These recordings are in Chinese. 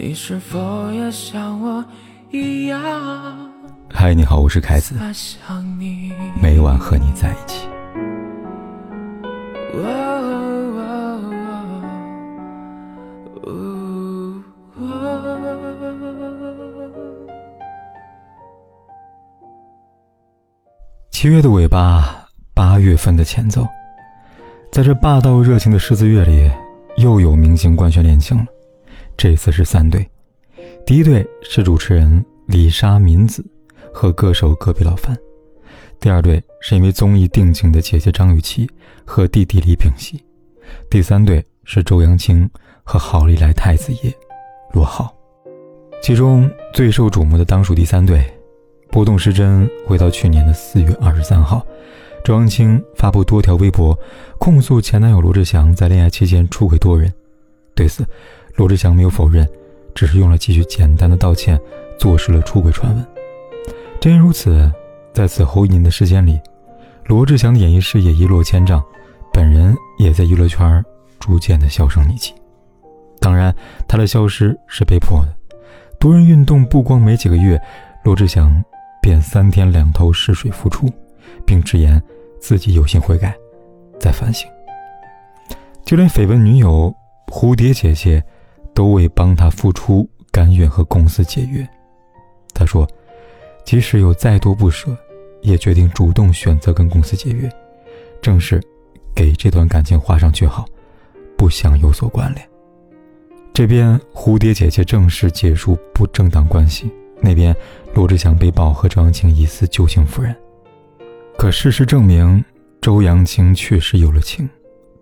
你是否也像我一样？嗨，你好，我是凯子，每晚和你在一起。七月的尾巴，八月份的前奏，在这霸道热情的狮子月里，又有明星官宣恋情了。这次是三对，第一对是主持人李莎敏子和歌手隔壁老樊，第二对是因为综艺定情的姐姐张雨绮和弟弟李秉熙，第三对是周扬青和好利来太子爷罗浩。其中最受瞩目的当属第三对。波动时针回到去年的四月二十三号，周扬青发布多条微博，控诉前男友罗志祥在恋爱期间出轨多人。对此，罗志祥没有否认，只是用了几句简单的道歉，坐实了出轨传闻。正因如此，在此后一年的时间里，罗志祥的演艺事业一落千丈，本人也在娱乐圈逐渐的销声匿迹。当然，他的消失是被迫的。多人运动不光没几个月，罗志祥。便三天两头试水复出，并直言自己有心悔改，在反省。就连绯闻女友蝴蝶姐姐，都为帮他付出，甘愿和公司解约。他说：“即使有再多不舍，也决定主动选择跟公司解约，正是给这段感情画上句号，不想有所关联。”这边蝴蝶姐姐正式结束不正当关系。那边，罗志祥被曝和周扬青疑似旧情复燃，可事实证明，周扬青确实有了情，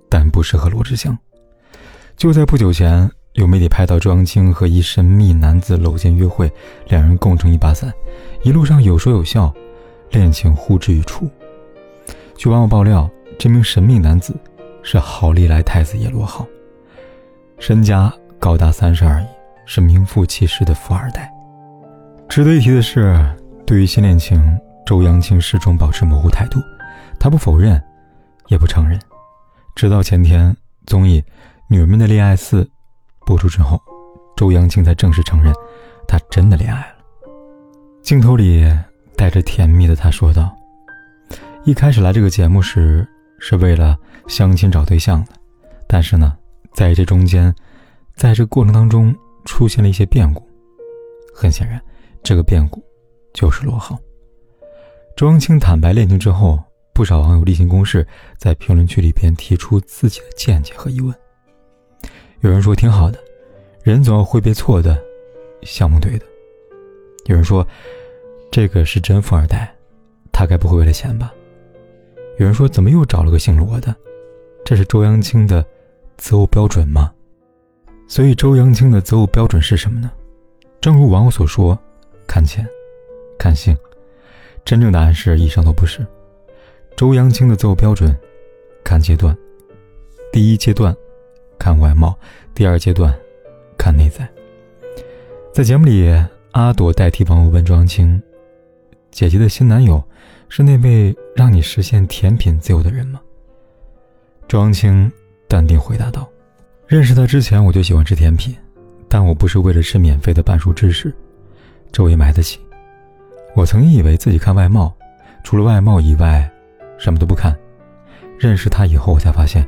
但不是和罗志祥。就在不久前，有媒体拍到周扬青和一神秘男子搂肩约会，两人共撑一把伞，一路上有说有笑，恋情呼之欲出。据网友爆料，这名神秘男子是好利来太子爷罗浩，身家高达三十二亿，是名副其实的富二代。值得一提的是，对于新恋情，周扬青始终保持模糊态度，他不否认，也不承认。直到前天综艺《女人们的恋爱四》播出之后，周扬青才正式承认，她真的恋爱了。镜头里带着甜蜜的她说道：“一开始来这个节目时是为了相亲找对象的，但是呢，在这中间，在这过程当中出现了一些变故，很显然。”这个变故，就是罗浩。周扬青坦白恋情之后，不少网友例行公事，在评论区里边提出自己的见解和疑问。有人说挺好的，人总要会被错的，项目对的。有人说，这个是真富二代，他该不会为了钱吧？有人说，怎么又找了个姓罗的？这是周扬青的择偶标准吗？所以，周扬青的择偶标准是什么呢？正如网友所说。看钱，看性，真正答案是以上都不是。周扬青的择偶标准，看阶段：第一阶段看外貌，第二阶段看内在。在节目里，阿朵代替网友问周扬青：“姐姐的新男友是那位让你实现甜品自由的人吗？”周扬青淡定回答道：“认识他之前，我就喜欢吃甜品，但我不是为了吃免费的半熟芝士。”周也买得起。我曾经以为自己看外貌，除了外貌以外，什么都不看。认识他以后，我才发现，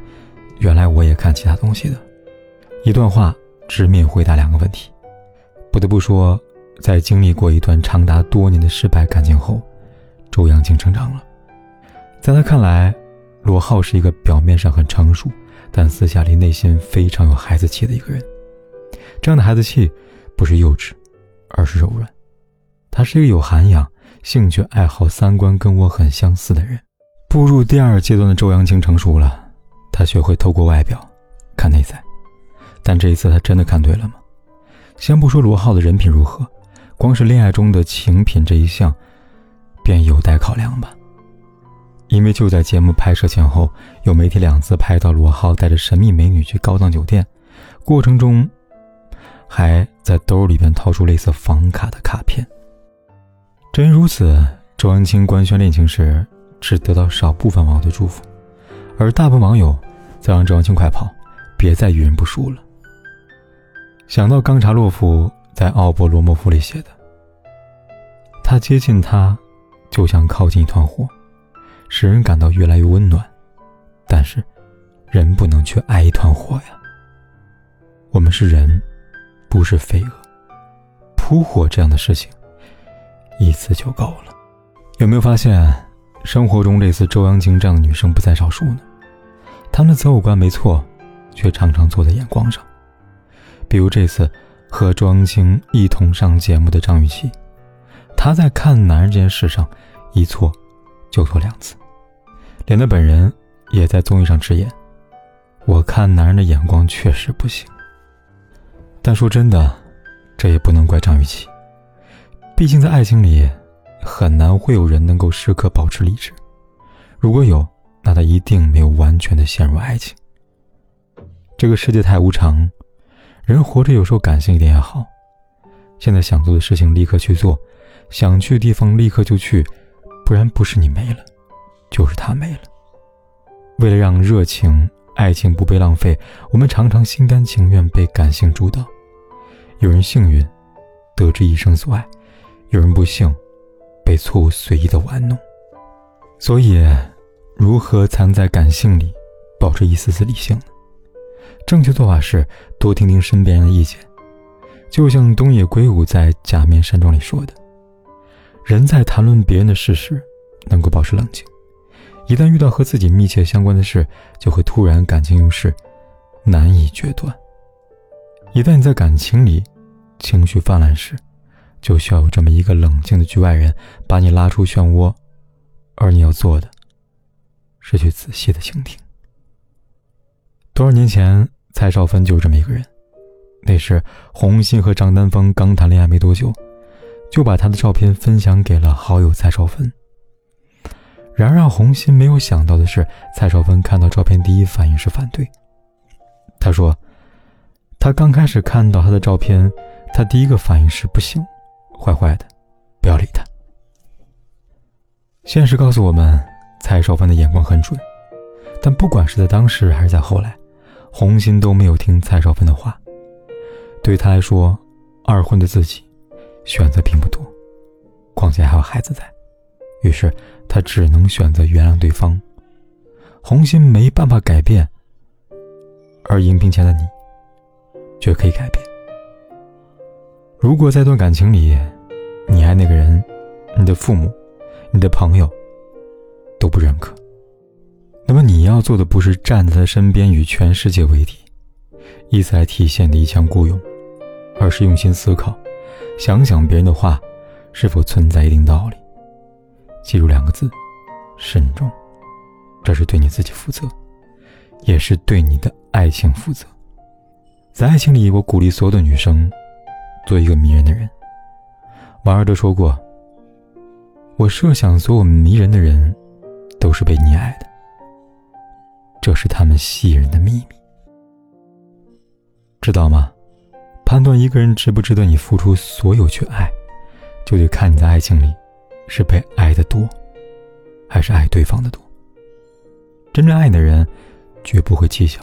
原来我也看其他东西的。一段话直面回答两个问题。不得不说，在经历过一段长达多年的失败感情后，周扬青成长了。在他看来，罗浩是一个表面上很成熟，但私下里内心非常有孩子气的一个人。这样的孩子气，不是幼稚。而是柔软，他是一个有涵养、兴趣爱好、三观跟我很相似的人。步入第二阶段的周扬青成熟了，他学会透过外表看内在。但这一次，他真的看对了吗？先不说罗浩的人品如何，光是恋爱中的情品这一项，便有待考量吧。因为就在节目拍摄前后，有媒体两次拍到罗浩带着神秘美女去高档酒店，过程中。还在兜里边掏出类似房卡的卡片。正因如此，周扬青官宣恋情时，只得到少部分网友的祝福，而大部分网友则让周扬青快跑，别再遇人不淑了。想到冈察洛夫在《奥波罗莫夫》里写的：“他接近他，就像靠近一团火，使人感到越来越温暖。但是，人不能去爱一团火呀。我们是人，不是飞蛾。扑火这样的事情，一次就够了。有没有发现，生活中类似周扬青这样的女生不在少数呢？他们的择偶观没错，却常常错在眼光上。”比如这次和周扬青一同上节目的张雨绮，她在看男人这件事上一错就错两次，连她本人也在综艺上直言：“我看男人的眼光确实不行。”但说真的，这也不能怪张雨绮，毕竟在爱情里很难会有人能够时刻保持理智，如果有，那他一定没有完全的陷入爱情。这个世界太无常。人活着有时候感性一点也好，现在想做的事情立刻去做，想去的地方立刻就去，不然不是你没了，就是他没了。为了让热情、爱情不被浪费，我们常常心甘情愿被感性主导。有人幸运，得知一生所爱；有人不幸，被错误随意的玩弄。所以，如何藏在感性里，保持一丝丝理性呢？正确做法是多听听身边人的意见，就像东野圭吾在《假面山庄》里说的：“人在谈论别人的事时，能够保持冷静；一旦遇到和自己密切相关的事，就会突然感情用事，难以决断。一旦你在感情里情绪泛滥时，就需要有这么一个冷静的局外人把你拉出漩涡，而你要做的，是去仔细的倾听。多少年前？”蔡少芬就是这么一个人。那时，洪鑫和张丹峰刚谈恋爱没多久，就把他的照片分享给了好友蔡少芬。然而，让洪鑫没有想到的是，蔡少芬看到照片第一反应是反对。他说：“他刚开始看到他的照片，他第一个反应是不行，坏坏的，不要理他。”现实告诉我们，蔡少芬的眼光很准，但不管是在当时还是在后来。红心都没有听蔡少芬的话，对他来说，二婚的自己选择并不多，况且还有孩子在，于是他只能选择原谅对方。红心没办法改变，而荧屏前的你却可以改变。如果在段感情里，你爱那个人，你的父母、你的朋友。那么你要做的不是站在他身边与全世界为敌，以此来体现的一腔孤勇，而是用心思考，想想别人的话是否存在一定道理。记住两个字：慎重。这是对你自己负责，也是对你的爱情负责。在爱情里，我鼓励所有的女生做一个迷人的人。王尔德说过：“我设想所有迷人的人，都是被你爱的。”这是他们吸引人的秘密，知道吗？判断一个人值不值得你付出所有去爱，就得看你在爱情里是被爱的多，还是爱对方的多。真正爱你的人，绝不会计较，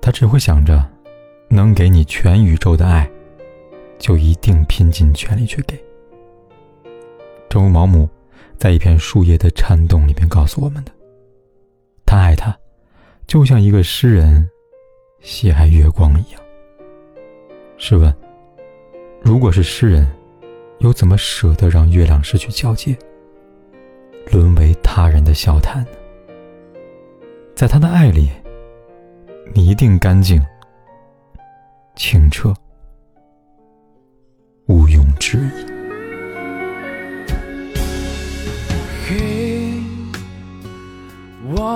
他只会想着，能给你全宇宙的爱，就一定拼尽全力去给。正如毛姆在一片树叶的颤动里面告诉我们的。他爱他，就像一个诗人喜爱月光一样。试问，如果是诗人，又怎么舍得让月亮失去交界，沦为他人的笑谈呢？在他的爱里，你一定干净、清澈、毋庸置疑。